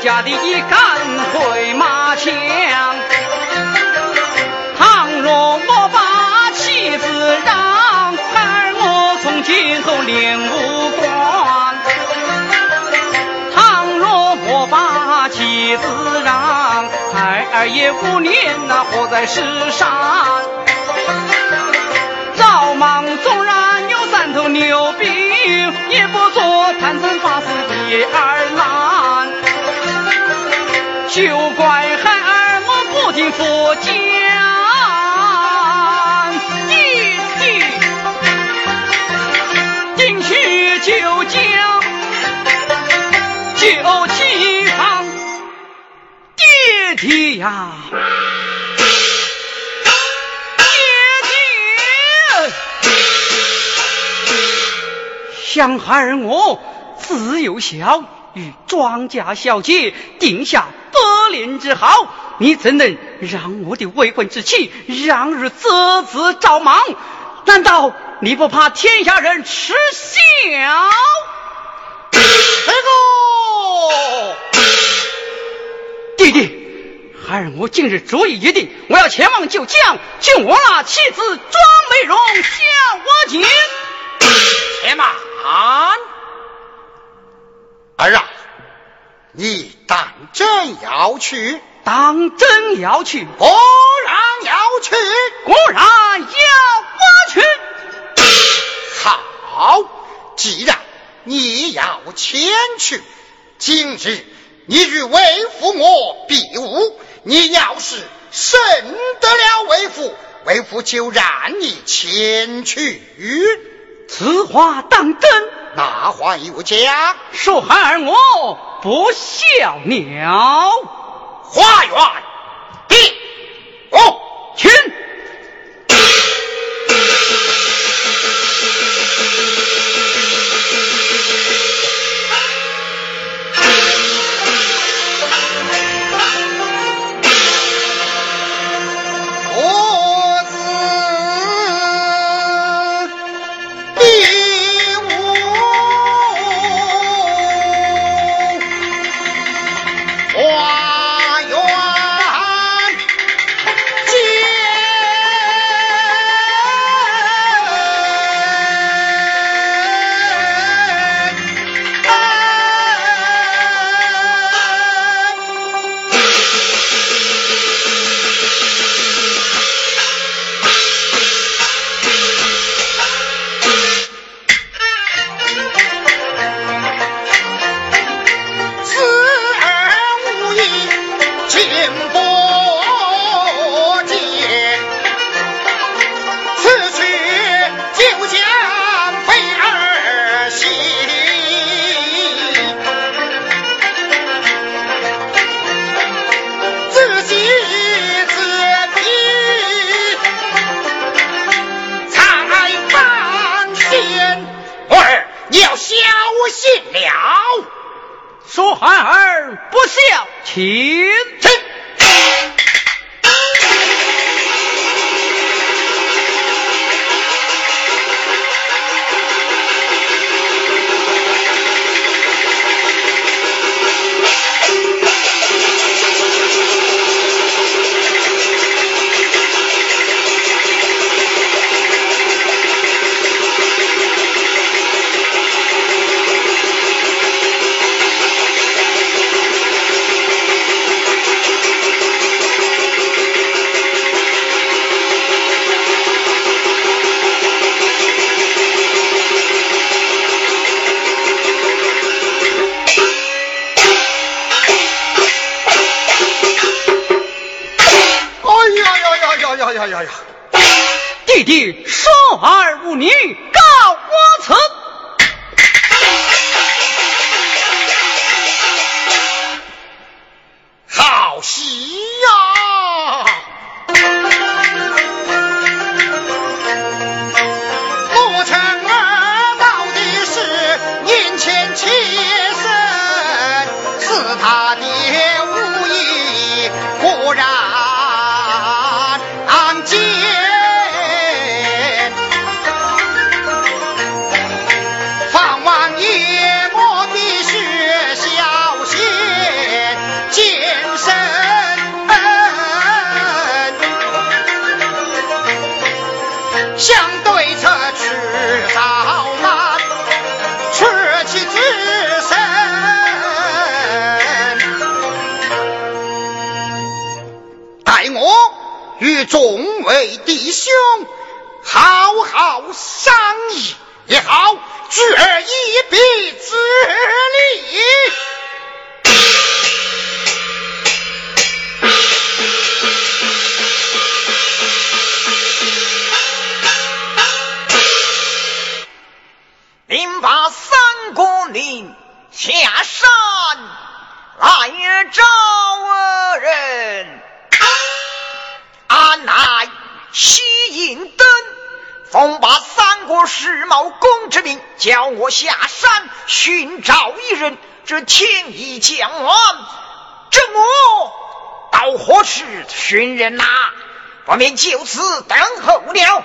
家的一杆回马枪。倘若我把妻子让，孩儿我从今后练武功。倘若我把妻子让，孩儿也无念那活在世上。赵莽纵然有三头牛兵，休怪孩儿我不听佛讲，弟弟，进去就讲，就起行，爹爹呀，爹爹。想孩儿我自幼孝，与庄家小姐定下百年之好，你怎能让我的未婚之妻让日择子赵莽？难道你不怕天下人耻笑？这个弟弟，孩儿我今日主意已定，我要前往九江，救我那妻子庄美容下我京。且慢，儿啊，你当真要去？当真要去，果然要去。果然要我去。好，既然你要前去，今日你与为父我比武，你要是胜得了为父，为父就让你前去。此话当真？那话有讲，说孩儿我不孝鸟。花园第哦，请。好商议也好聚而一臂之力您把三国林下山来招人安乃吸引的奉把三国世茂公之命，叫我下山寻找一人，这天已将晚，这我到何处寻人呐？不免就此等候了。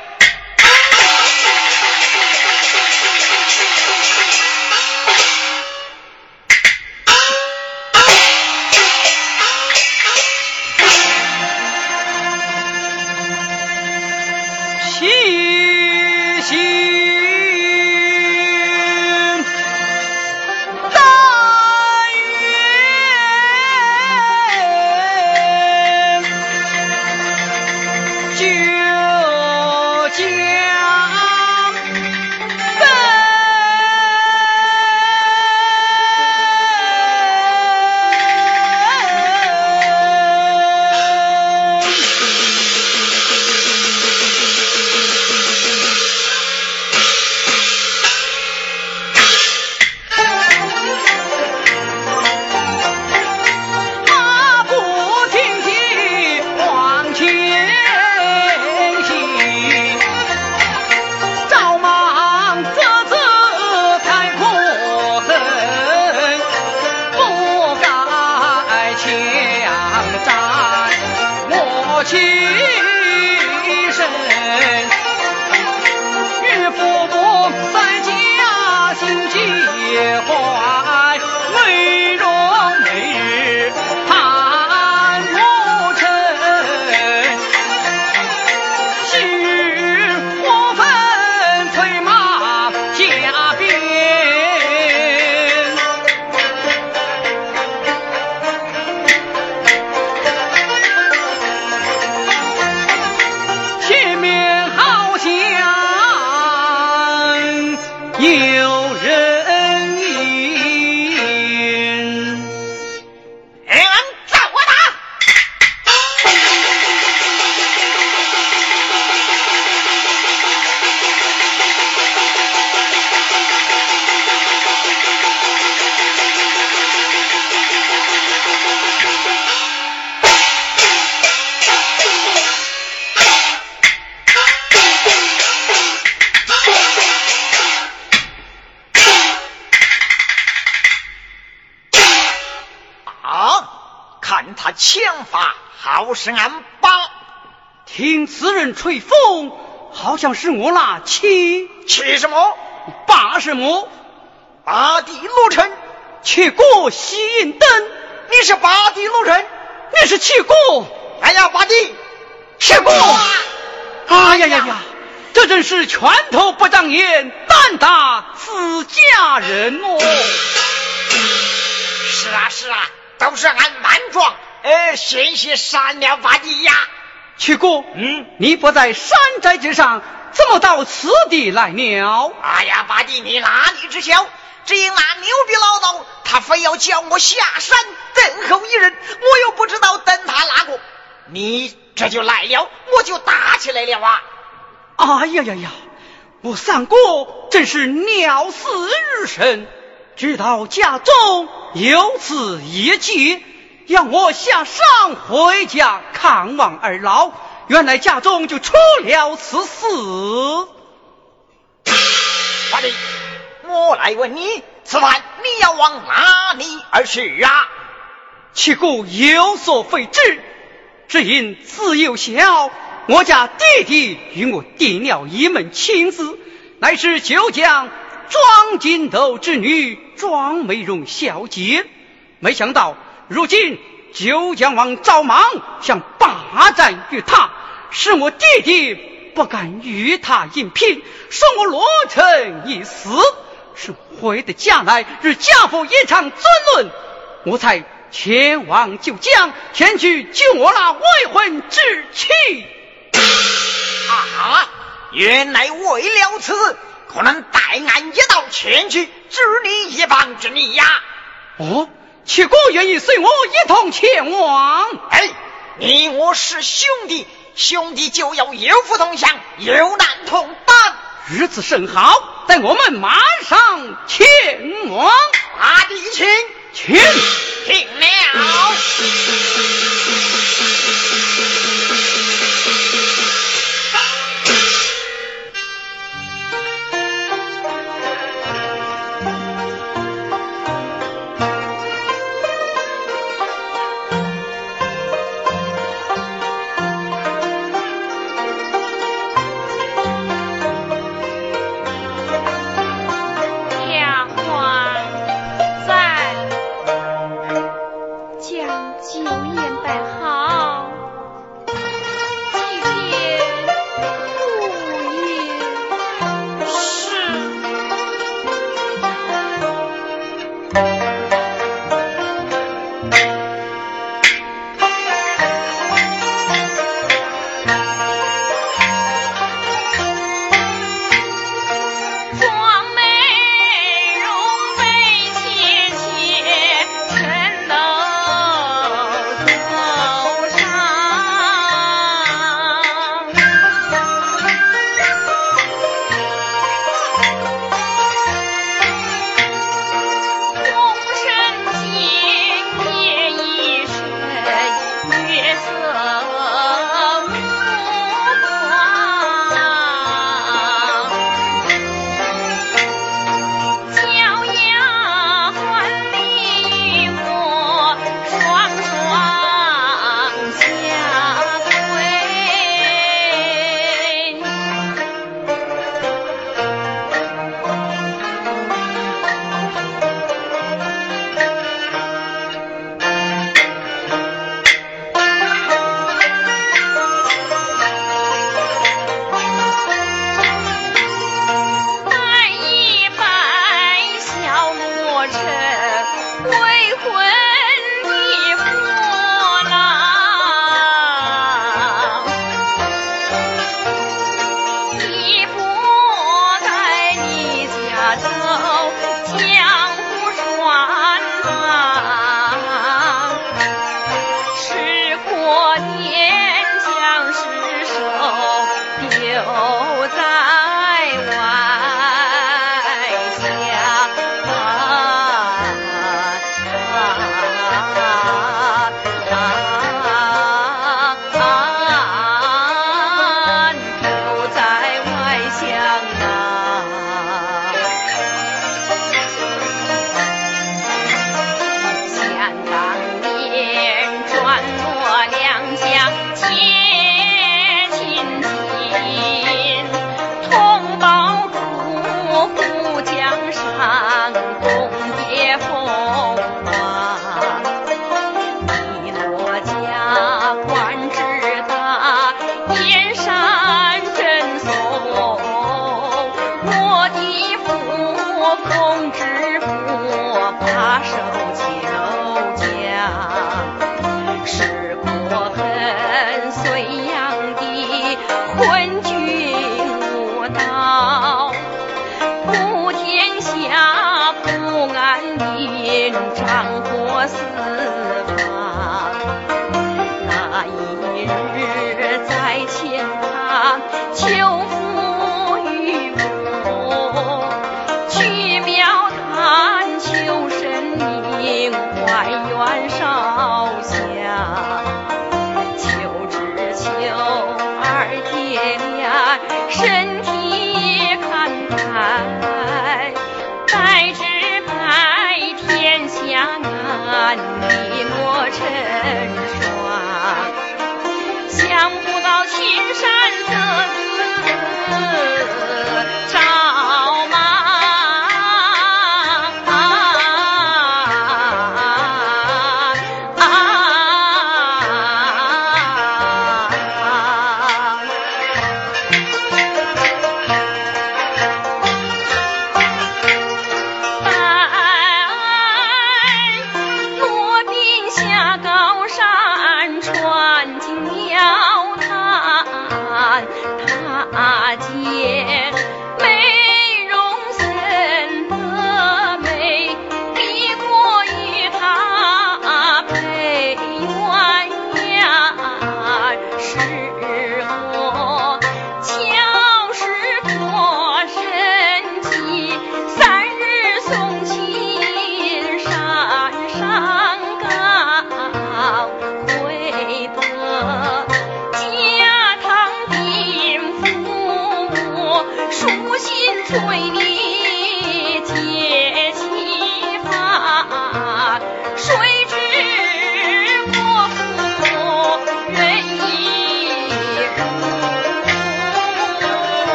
是俺爸听此人吹风，好像是我那七七什么？八什么？八弟罗成，去过西营灯。你是八弟罗成，你是七过。哎呀，八弟，去过。哎呀呀呀，这真是拳头不长眼，胆大自家人哦。是啊是啊，都是俺满庄。呃，谢谢善了八弟呀，七哥，嗯，你不在山寨之上，怎么到此地来了？哎呀，八弟，你哪里知晓？只因那牛逼老道，他非要叫我下山等候一人，我又不知道等他哪个，你这就来了，我就打起来了啊！哎呀呀呀，我三哥真是鸟死日生。直到家中有此一计，让我下山回家看望二老。原来家中就出了此事。华弟，我来问你，此番你要往哪里而去啊？其故有所非之，只因自幼小，我家弟弟与我定了一门亲事，乃是九江庄金斗之女庄美容小姐。没想到如今九江王赵莽想霸占于他，使我弟弟不敢与他硬拼，说我罗成已死。是回得家来与家父一场争论，我才。前往九江，前去救我那未婚之妻。啊！原来为了此，可能带俺一道前去，助你一帮之力呀。哦，七哥愿意随我一同前往。哎，你我是兄弟，兄弟就要有福同享，有难同当。日子甚好，待我们马上前往。阿弟，请。请！停了。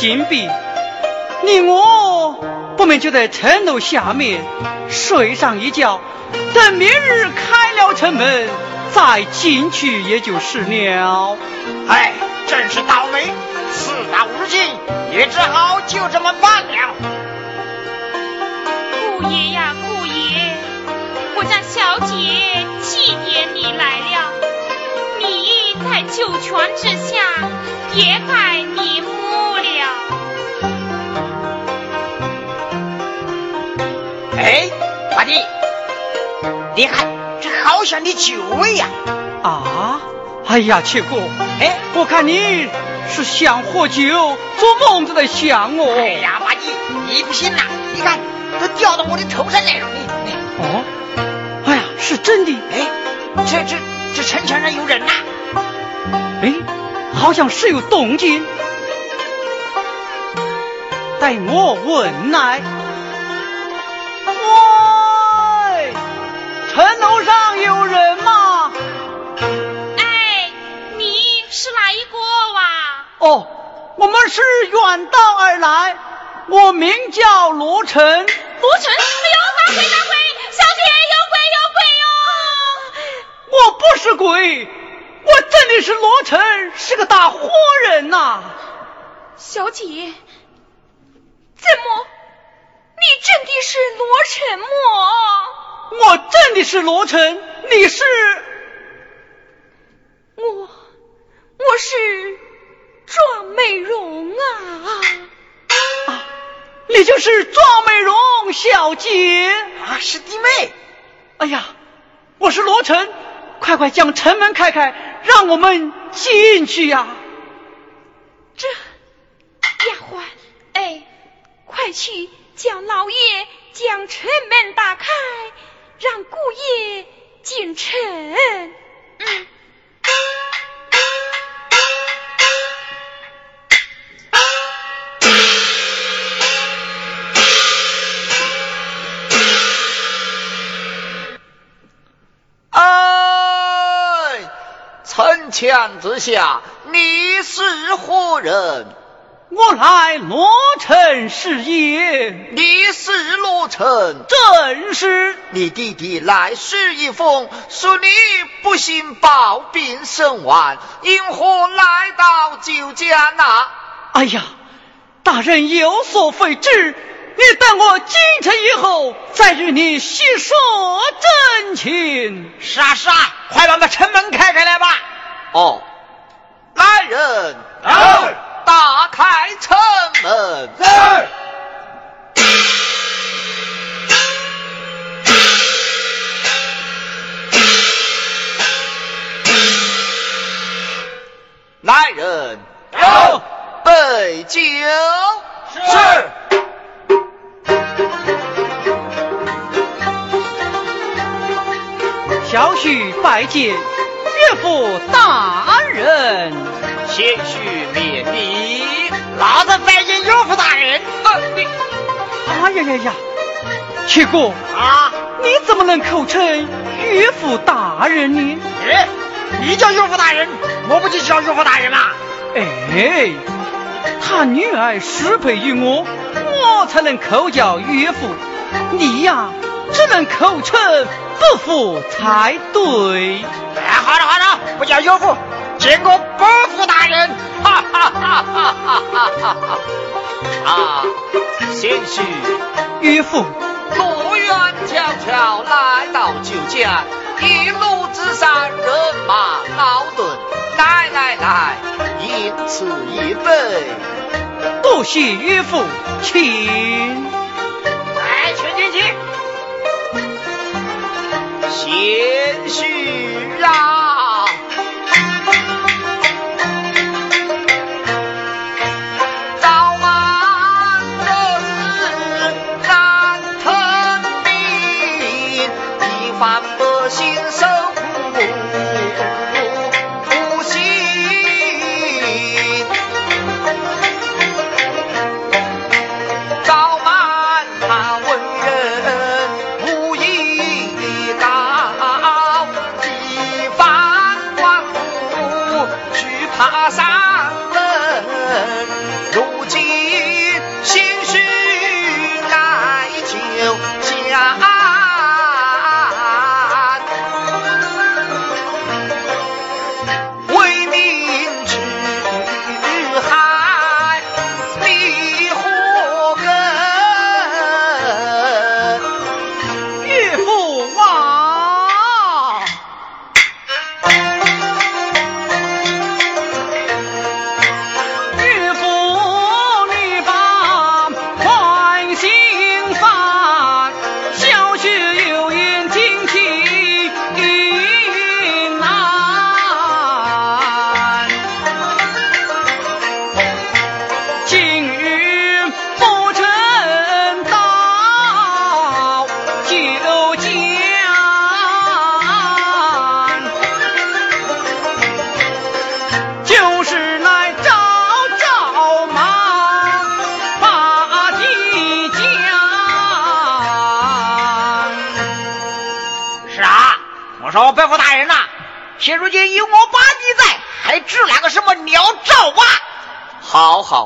禁闭，你我不免就在城楼下面睡上一觉，等明日开了城门再进去也就是了。哎，真是倒霉！事到如今，也只好就这么办了。姑爷呀，姑爷，我家小姐纪念你来了，你在九泉之下也该瞑目你看这好像你舅位呀！啊，哎呀，七哥，哎，我看你是想喝酒做梦都在想我。哎呀，八弟，你不行呐！你看都掉到我的头上来了，你你。哦，哎呀，是真的。哎，这这这城墙上有人呐！哎，好像是有动静。待我问来。喂，城楼上有人吗？哎，你是哪一个哇？哦，我们是远道而来，我名叫罗成。罗成，哎呦，大鬼大鬼，小姐有鬼有鬼哟！我不是鬼，我真的是罗成，是个大活人呐。小姐，怎么？你真的是罗成么？我真的是罗成，你是？我，我是庄美容啊！啊，你就是庄美容小姐啊，是弟妹。哎呀，我是罗成，快快将城门开开，让我们进去呀！这。丫鬟，哎，快去叫老爷将城门打开，让姑爷进城。嗯。哎，城墙之下，你是何人？我来罗城是也，你是罗城，正是。你弟弟来世一封，说你不幸暴病身亡，因何来到酒家呢？哎呀，大人有所非知，你等我进城以后，再与你细说真情。是啊是啊，快把那城门开开来吧。哦，来人。来。打开城门！来人，有备酒。是。小婿拜见岳父大人。谦虚免礼，老子拜见岳父大人。啊你，哎呀呀呀，七哥啊，你怎么能口称岳父大人呢？哎，你叫岳父大人，我不就叫岳父大人吗？哎，他女儿失配于我，我才能口叫岳父。你呀，只能口称伯父才对。哎，好了好了，不叫岳父。见过伯父大人，哈哈哈哈哈哈！啊，贤婿，岳父，路远迢迢来到酒家，一路之上人马劳顿，来来来，饮此一杯。多谢岳父，请。来，请进请。贤婿啊！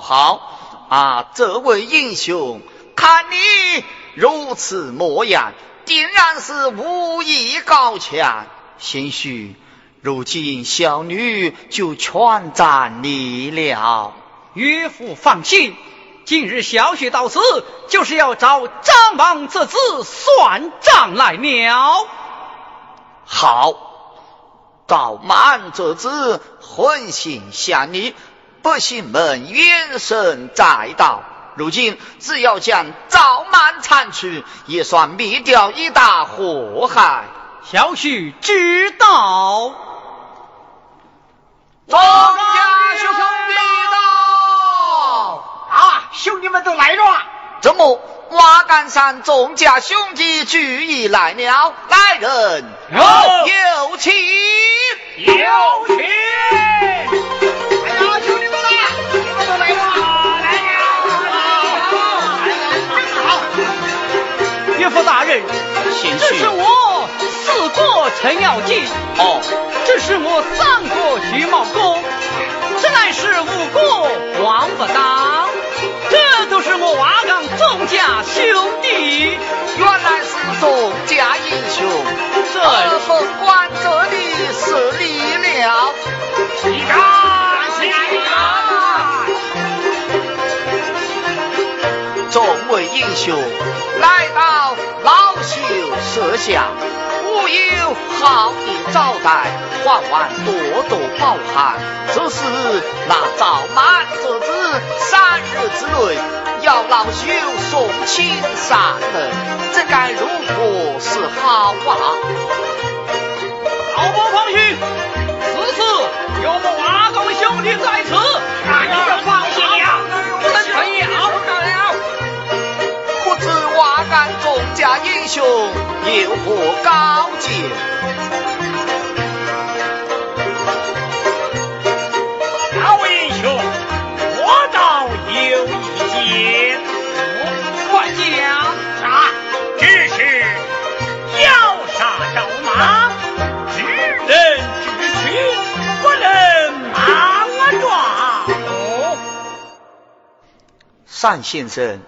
好，啊！这位英雄，看你如此模样，定然是武艺高强。兴许如今小女就全占你了。岳父放心，今日小婿到此，就是要找张王这子算账来了。好，赵满这子狠心向你。百姓们怨声载道，如今只要将赵满铲除，也算灭掉一大祸害。小婿知道。庄家兄弟到啊！兄弟们都来了。怎么？瓦岗山众家兄弟聚义来了，来人，有请，有请。大人，这是我四哥程咬金。哦，这是我三哥徐茂公。这乃是五哥王八当。这都是我瓦岗众家兄弟。原来是众家英雄。这封官这里是你了。你看，你看，众位英雄来到。老朽舍下，吾有好的招待，还望多多包涵。只是那赵满这子三日之内要老朽送亲上门，这该如何是好啊？老伯放心，此次有我阿公兄弟在此，英雄有何高见？哪位英雄？我倒有意见。快讲！啥？只是要杀赵马，知人知趣，不能莽撞。哦，单先生。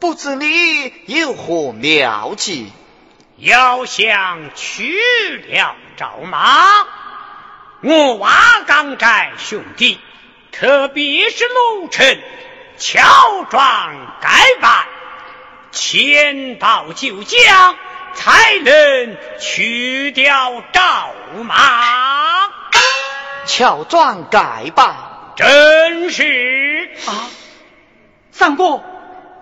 不知你有何妙计？要想去了赵马，我瓦岗寨兄弟，特别是卢成，乔装改扮，前到九江，才能去掉赵马。乔装改扮，真是啊，三哥。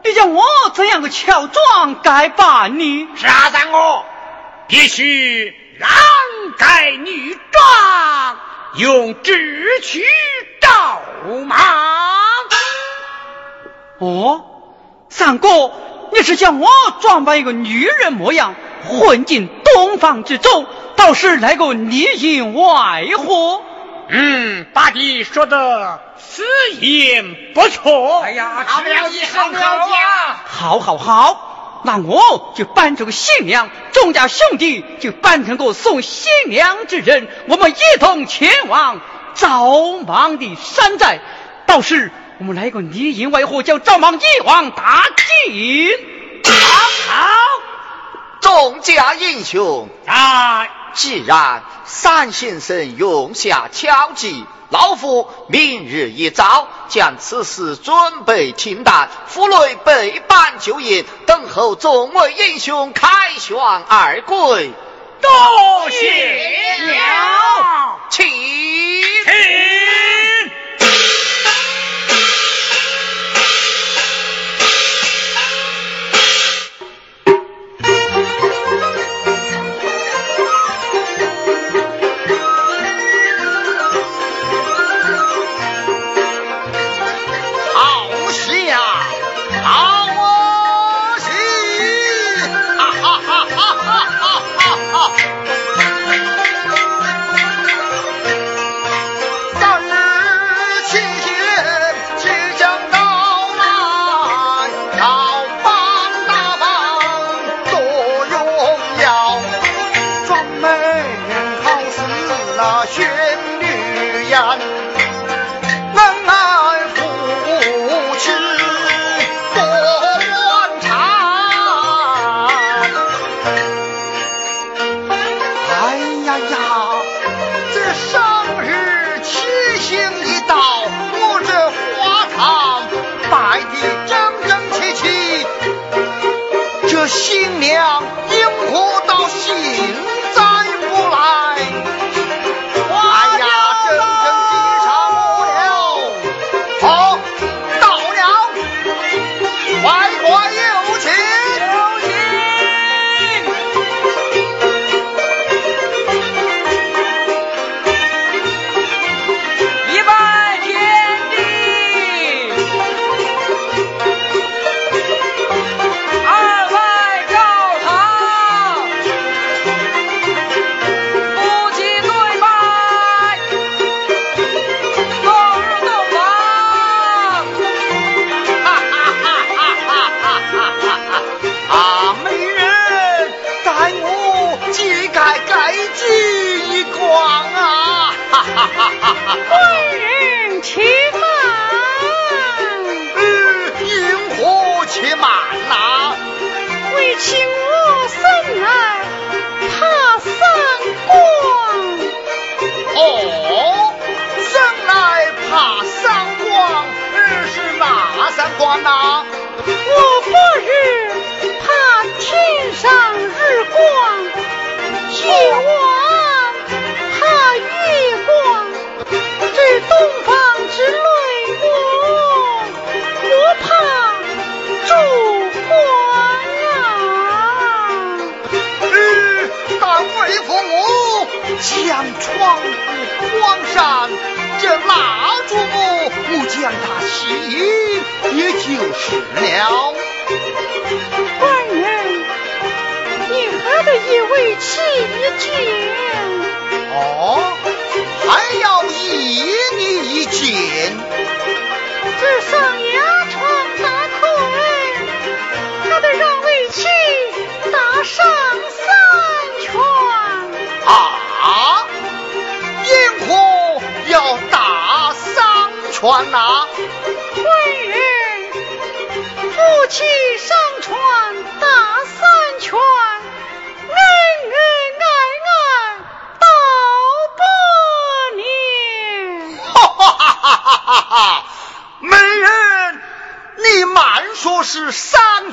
你叫我怎样个乔装改扮呢？啥三哥，必须男改女装，用智取赵马。哦，三哥，你是叫我装扮一个女人模样，混进东方之中，倒是来个里应外合。嗯，八弟说的此言不错。哎呀，好了，你好好讲。好，好，好，那我就扮成个新娘，众家兄弟就扮成个送新娘之人，我们一同前往赵莽的山寨。到时我们来个里应外合，叫赵莽一网打尽。好，众家英雄在。既然三先生用下巧计，老夫明日一早将此事准备停当，府内备办酒宴，等候众位英雄凯旋而归。多谢了，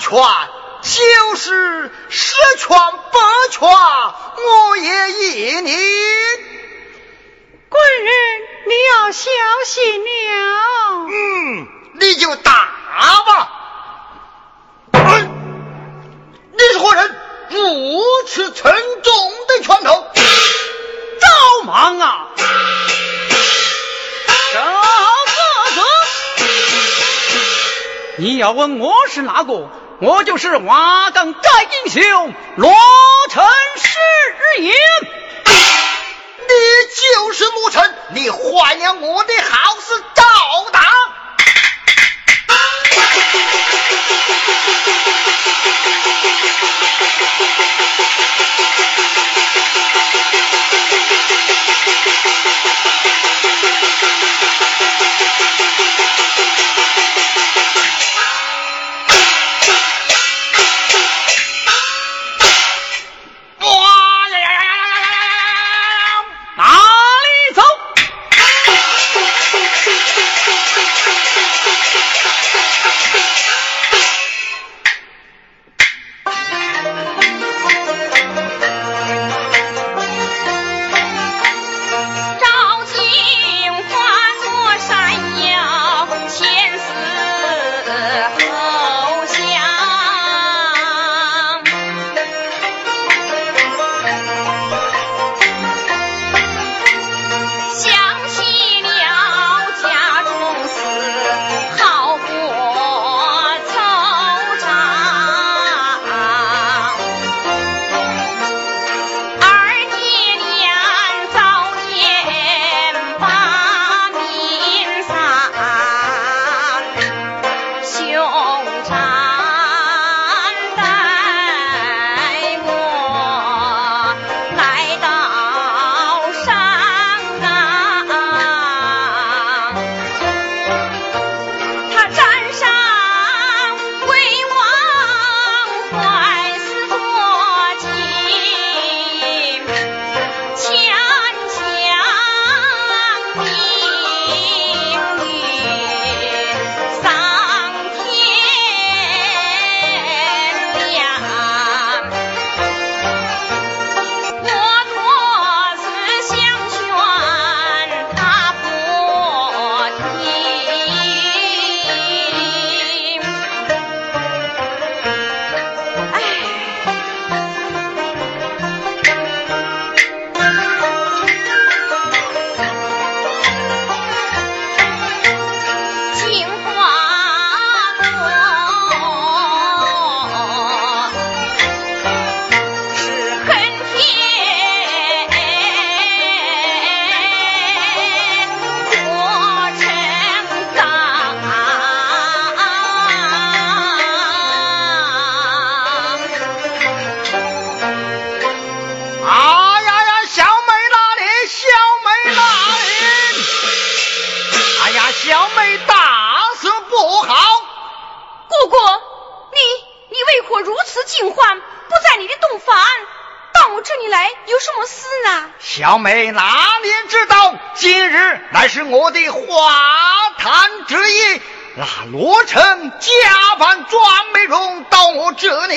拳，就是十拳八拳，我也依你。贵人，你要小心了。嗯，你就打吧。哎、你是何人？如此沉重的拳头，赵莽啊！赵哥哥，你要问我是哪个？我就是瓦岗寨英雄罗成石也，你就是罗成，你坏了我的好事赵当。小妹哪里知道，今日乃是我的花坛之夜。那罗成假扮庄美容到我这里，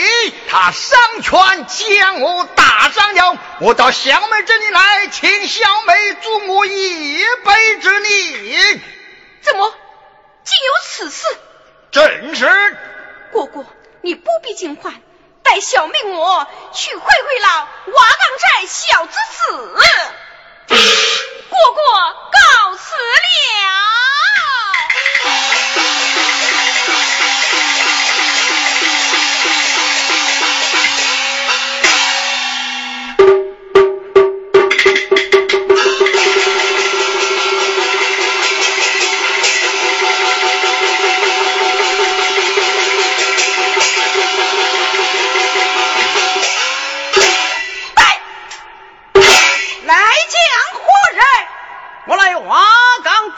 他上拳将我打伤了。我到小妹这里来，请小妹助我一杯之力。怎么竟有此事？正是。果果，你不必惊慌，带小命我去会会老瓦岗寨小子子。过过告辞了。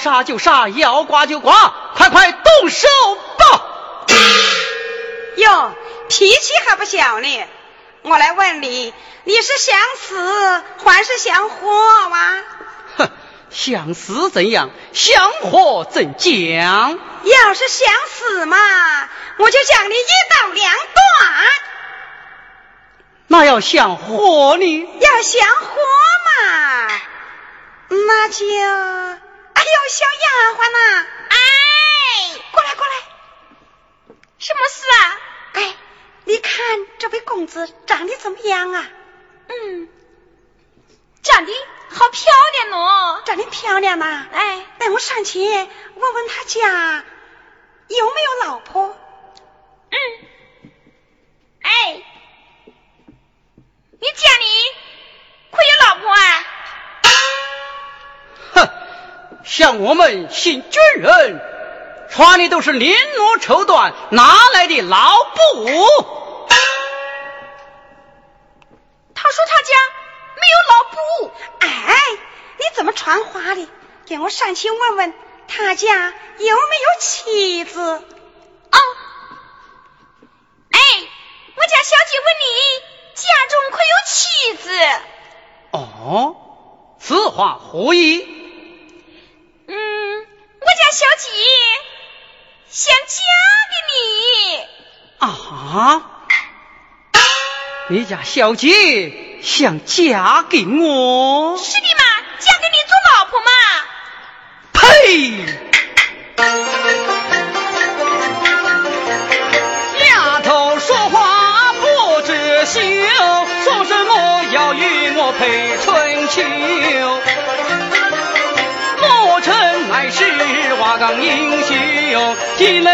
杀就杀，要剐就剐，快快动手吧！哟，脾气还不小呢。我来问你，你是想死还是想活哇？哼，想死怎样？想活怎讲？要是想死嘛，我就将你一刀两断。那要想活呢？要想活嘛。那就，哎呦，小丫鬟呐，哎，过来过来，什么事啊？哎，你看这位公子。长得怎么样啊？嗯，长得好漂亮哦。长得漂亮呐。哎，带我上去问问他家有没有老婆。嗯，哎，你家里可有老婆啊？像我们信军人，穿的都是绫罗绸缎，哪来的老布？他说他家没有老布。哎，你怎么传话的？给我上去问问他家有没有妻子。哦，哎，我家小姐问你家中可有妻子？哦，此话何意？家小姐想嫁给你。啊？你家小姐想嫁给我？是的嘛，嫁给你做老婆嘛。呸！丫头说话不知羞，说什么要与我配春秋？是瓦岗英雄，岂能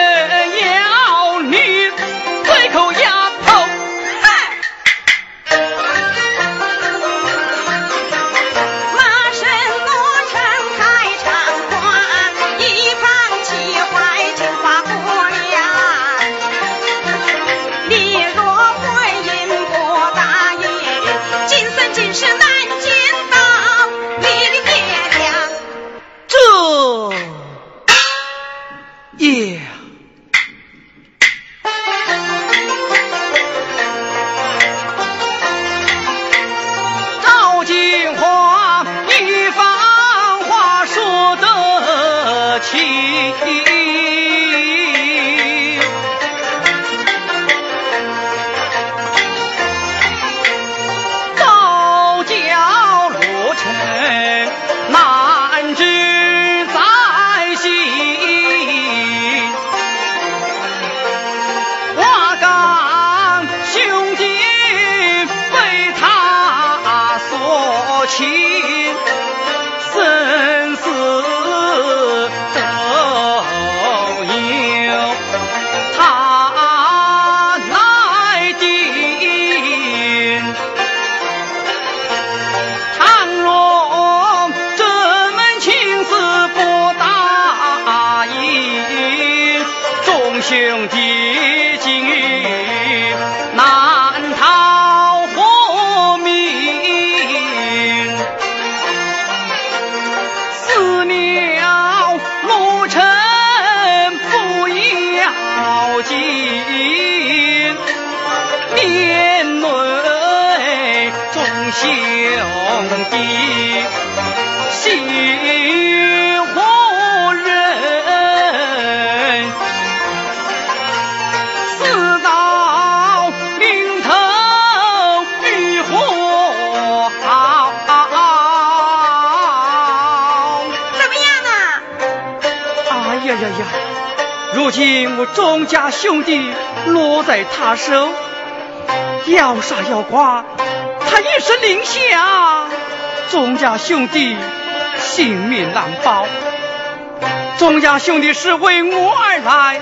兄弟心何忍？死到临头与何好？怎么样啊？哎呀呀呀！如今我钟家兄弟落在他手，要杀要剐，一声令下，钟家兄弟性命难保。钟家兄弟是为我而来，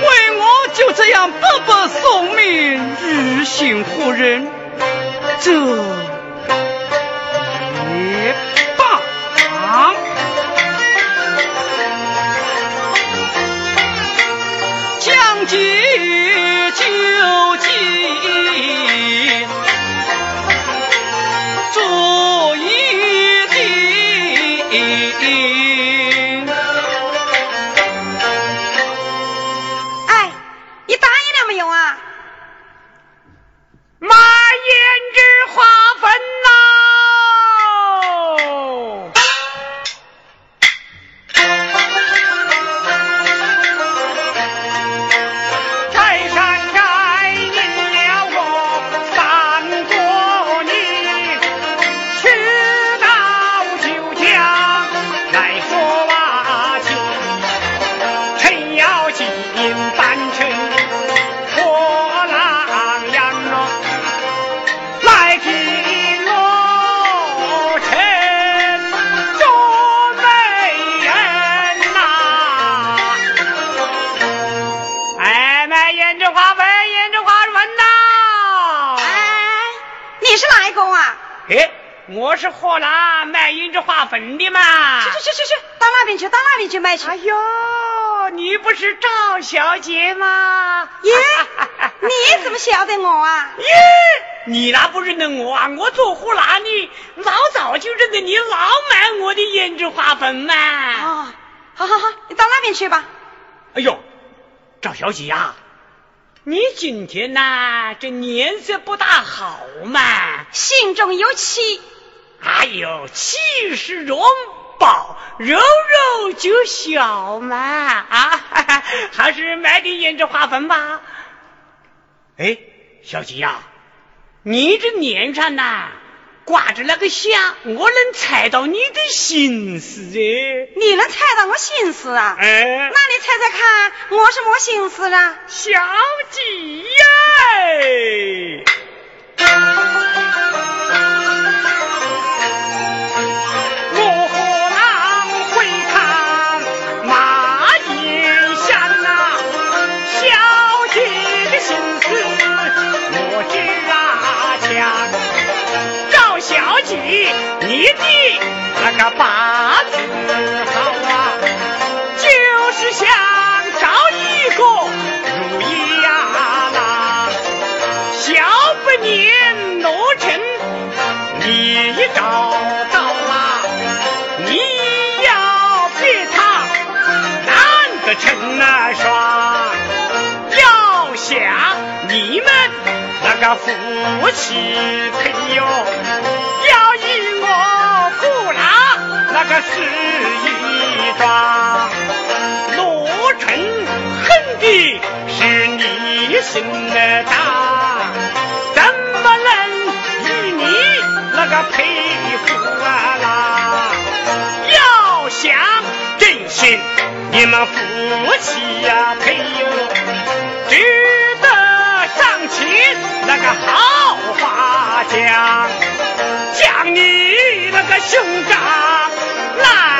为我就这样白白送命，于心何忍，这是河南卖胭脂花粉的嘛。去去去去去，到那边去，到那边去买去。哎呦，你不是赵小姐吗？耶，你怎么晓得我啊？耶，你那不认得我啊？我做河南的，老早就认得你，老买我的胭脂花粉嘛。哦，好好好，你到那边去吧。哎呦，赵小姐呀、你今天呐、这脸色不大好嘛？心中有气，哎呦，气势容宝，肉肉就小嘛啊！还是买点胭脂花粉吧。哎，小吉呀、你这脸上呐、挂着那个香，我能猜到你的心思哎。你能猜到我心思啊？哎那，你猜猜看，我什么心思啊？小吉呀！我个八字好啊，就是想找一个如意呀啦，小不年罗成你找到啊，你要别他难得成那双，要想你们那个夫妻配哟，个是一桩。罗成恨的是你心的大，怎么能与你那个配合啊啦？要想振兴，你们夫妻呀、配哟，值得上前那个好话讲，讲你那个兄长来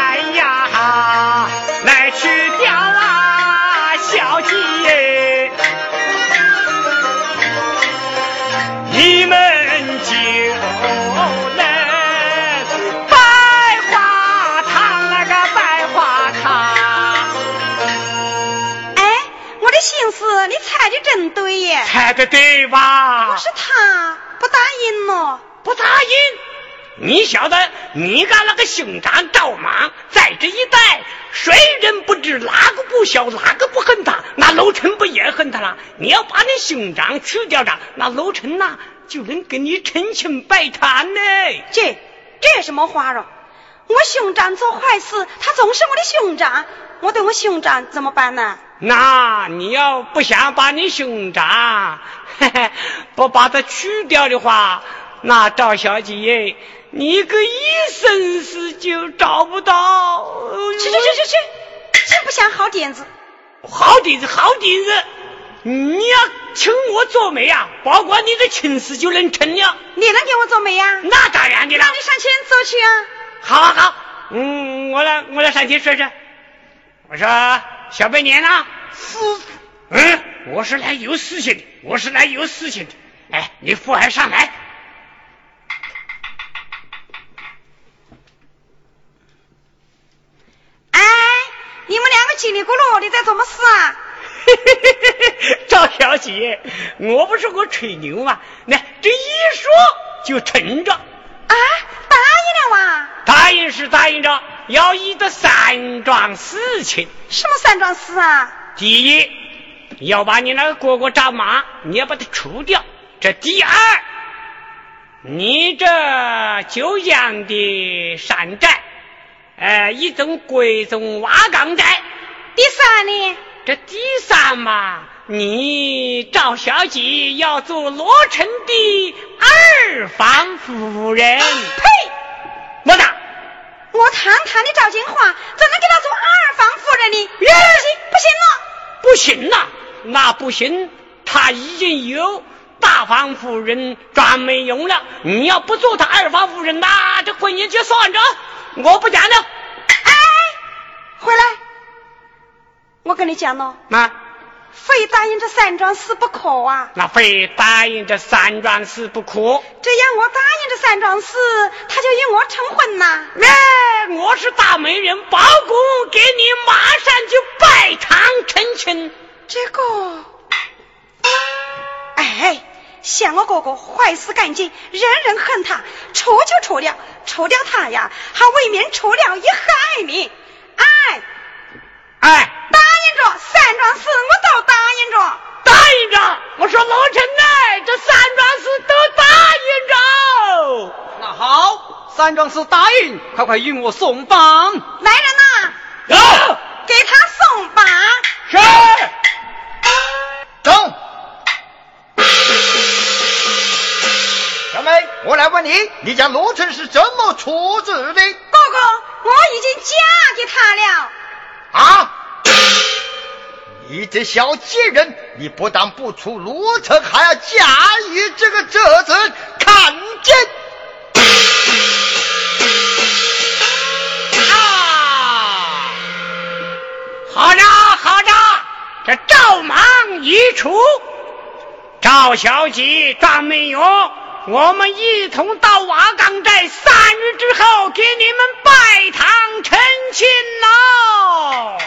你猜的真对耶。猜的对吧？可是他不答应咯。不答应。你晓得，你家那个兄长赵莽在这一带，谁人不知哪个不晓，哪个不恨他？那楼臣不也恨他了？你要把你兄长去掉了，那楼臣呐就能跟你成亲拜堂呢。这这什么话咯？我兄长做坏事，他总是我的兄长，我对我兄长怎么办呢？那你要不想把你兄长，嘿嘿，不把他去掉的话，那赵小姐，你个一生死就找不到。去去去去去，真不想好点子。好点子，好点子！你要请我做媒啊，保管你的亲事就能成了。你能给我做媒呀、那当然的了那。你上前走去啊。好好好，嗯，我来，我来上去说说。我说小白年呐，师嗯，我是来有事情的，我是来有事情的。哎，你父还上来。哎，你们两个叽里咕噜的在做么事啊？赵小姐，我不是我吹牛吗？那这一说就成着。啊，答应了哇？答应是答应着，要依的三桩事情。什么三桩事啊？第一，要把你那个哥哥张马，你要把他除掉。这第二，你这九江的山寨，呃，一种贵重瓦岗寨。第三呢？这第三嘛，你赵小姐要做罗成的二房夫人。呸！么子？我堂堂的赵金花，怎能给他做二房夫人呢？不行，不行了！不行呐，那不行，他已经有大房夫人专门用了。你要不做他二房夫人，那这婚姻就算着，我不讲了。哎，回来！我跟你讲喽，啊，非答应这三桩事不可啊！那非答应这三桩事不可。这样我答应这三桩事，他就与我成婚呐。哎，我是大媒人包公，给你马上就拜堂成亲。这个，哎，像我哥哥坏事干尽，人人恨他，除就除了，除掉他呀，还未免除了一害命。哎。哎，着三桩事，我都答应着。答应着，我说老陈呢，这三桩事都答应着。那好，三桩事答应，快快与我送榜。来人呐！有，给他送榜。是。走。小妹，我来问你，你家罗成是怎么处置的？哥哥，我已经嫁给他了。啊！你这小贱人，你不但不出罗成，还要驾驭这个折子，看见！啊！好着好着，这赵莽已除，赵小姐、张美玉，我们一同到瓦岗寨，三日之后给你们拜堂成亲喽！